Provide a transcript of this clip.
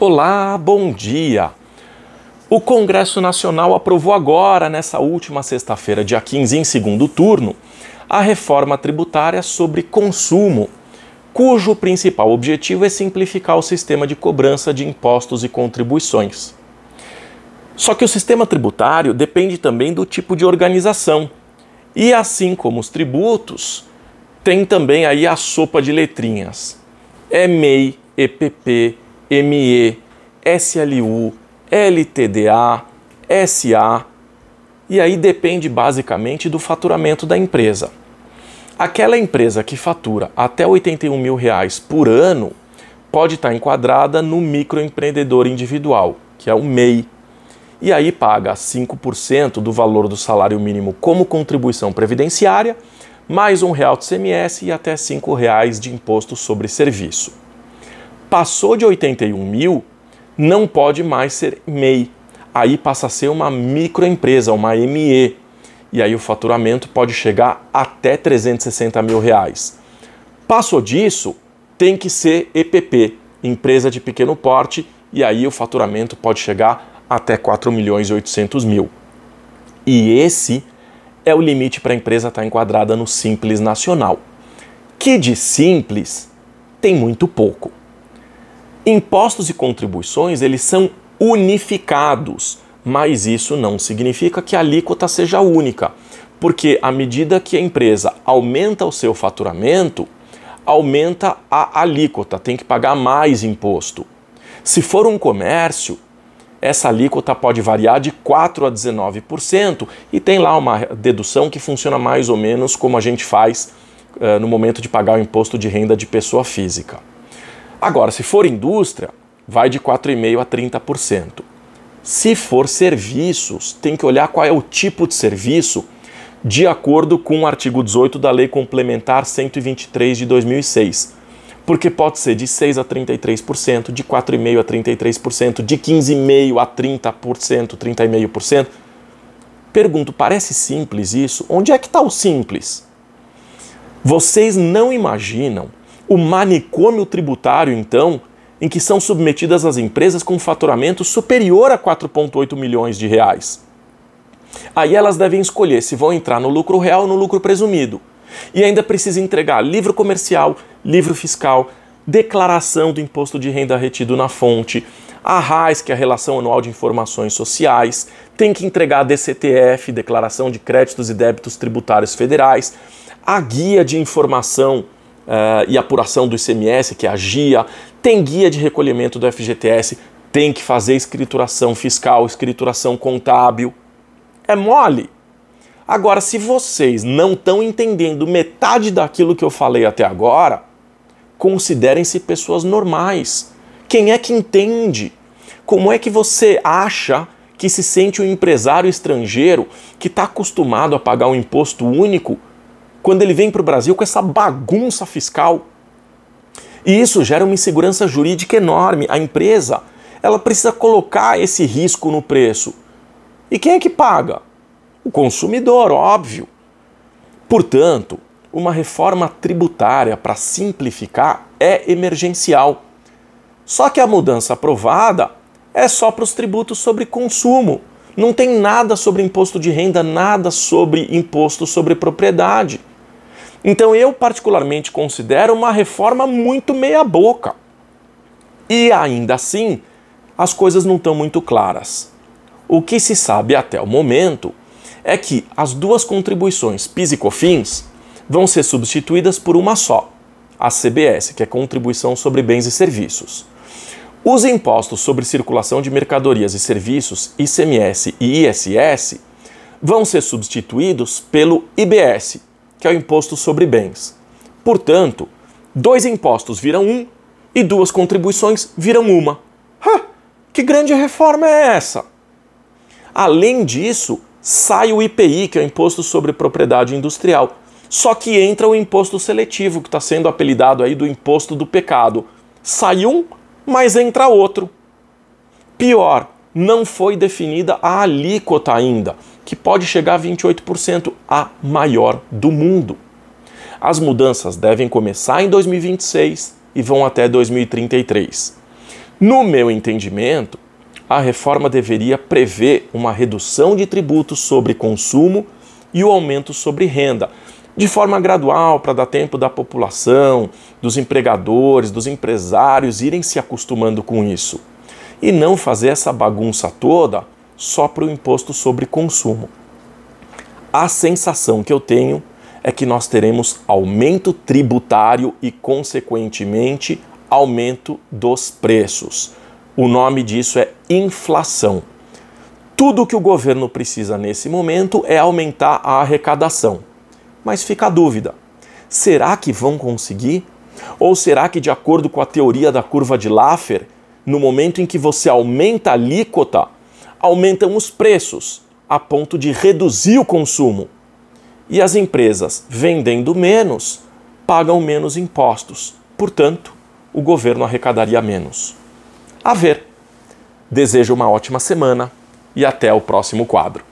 Olá, bom dia! O Congresso Nacional aprovou agora, nessa última sexta-feira, dia 15, em segundo turno, a reforma tributária sobre consumo, cujo principal objetivo é simplificar o sistema de cobrança de impostos e contribuições. Só que o sistema tributário depende também do tipo de organização. E assim como os tributos, tem também aí a sopa de letrinhas. EMEI, EPP, ME, SLU, LTDA, SA, e aí depende basicamente do faturamento da empresa. Aquela empresa que fatura até 81 mil reais por ano pode estar enquadrada no microempreendedor individual, que é o MEI, e aí paga 5% do valor do salário mínimo como contribuição previdenciária, mais um real de CMS e até cinco reais de imposto sobre serviço. Passou de 81 mil, não pode mais ser MEI. Aí passa a ser uma microempresa, uma ME. E aí o faturamento pode chegar até 360 mil reais. Passou disso, tem que ser EPP, empresa de pequeno porte, e aí o faturamento pode chegar até 4 milhões e 800 mil. E esse é o limite para a empresa estar enquadrada no Simples Nacional, que de simples tem muito pouco. Impostos e contribuições, eles são unificados, mas isso não significa que a alíquota seja única, porque à medida que a empresa aumenta o seu faturamento, aumenta a alíquota, tem que pagar mais imposto. Se for um comércio, essa alíquota pode variar de 4 a 19% e tem lá uma dedução que funciona mais ou menos como a gente faz uh, no momento de pagar o imposto de renda de pessoa física. Agora, se for indústria, vai de 4,5% a 30%. Se for serviços, tem que olhar qual é o tipo de serviço de acordo com o artigo 18 da Lei Complementar 123 de 2006. Porque pode ser de 6 a 33%, de 4,5 a 33%, de 15,5 a 30%, 30,5%. Pergunto, parece simples isso? Onde é que está o simples? Vocês não imaginam o manicômio tributário, então, em que são submetidas as empresas com faturamento superior a 4,8 milhões de reais. Aí elas devem escolher se vão entrar no lucro real ou no lucro presumido. E ainda precisa entregar livro comercial, livro fiscal, declaração do imposto de renda retido na fonte, a RAIS, que é a Relação Anual de Informações Sociais, tem que entregar a DCTF, Declaração de Créditos e Débitos Tributários Federais, a Guia de Informação e apuração do ICMS, que é a GIA, tem guia de recolhimento do FGTS, tem que fazer escrituração fiscal, escrituração contábil. É mole. Agora, se vocês não estão entendendo metade daquilo que eu falei até agora, considerem-se pessoas normais. Quem é que entende? Como é que você acha que se sente um empresário estrangeiro que está acostumado a pagar um imposto único quando ele vem para o Brasil com essa bagunça fiscal. E isso gera uma insegurança jurídica enorme. A empresa ela precisa colocar esse risco no preço. E quem é que paga? O consumidor, óbvio. Portanto, uma reforma tributária para simplificar é emergencial. Só que a mudança aprovada é só para os tributos sobre consumo. Não tem nada sobre imposto de renda, nada sobre imposto sobre propriedade. Então eu particularmente considero uma reforma muito meia boca. E ainda assim, as coisas não estão muito claras. O que se sabe até o momento é que as duas contribuições PIS e COFINS vão ser substituídas por uma só, a CBS, que é Contribuição sobre Bens e Serviços. Os impostos sobre circulação de mercadorias e serviços, ICMS e ISS, vão ser substituídos pelo IBS, que é o imposto sobre bens. Portanto, dois impostos viram um e duas contribuições viram uma. Ha, que grande reforma é essa? Além disso, sai o IPI, que é o Imposto sobre Propriedade Industrial. Só que entra o imposto seletivo, que está sendo apelidado aí do imposto do pecado. Sai um, mas entra outro. Pior, não foi definida a alíquota ainda que pode chegar a 28%, a maior do mundo. As mudanças devem começar em 2026 e vão até 2033. No meu entendimento, a reforma deveria prever uma redução de tributos sobre consumo e o aumento sobre renda, de forma gradual, para dar tempo da população, dos empregadores, dos empresários irem se acostumando com isso. E não fazer essa bagunça toda só para o imposto sobre consumo. A sensação que eu tenho é que nós teremos aumento tributário e, consequentemente, aumento dos preços. O nome disso é inflação. Tudo que o governo precisa nesse momento é aumentar a arrecadação. Mas fica a dúvida: será que vão conseguir? Ou será que, de acordo com a teoria da curva de Laffer, no momento em que você aumenta a alíquota, aumentam os preços, a ponto de reduzir o consumo? E as empresas, vendendo menos, pagam menos impostos. Portanto, o governo arrecadaria menos. A ver. Desejo uma ótima semana e até o próximo quadro.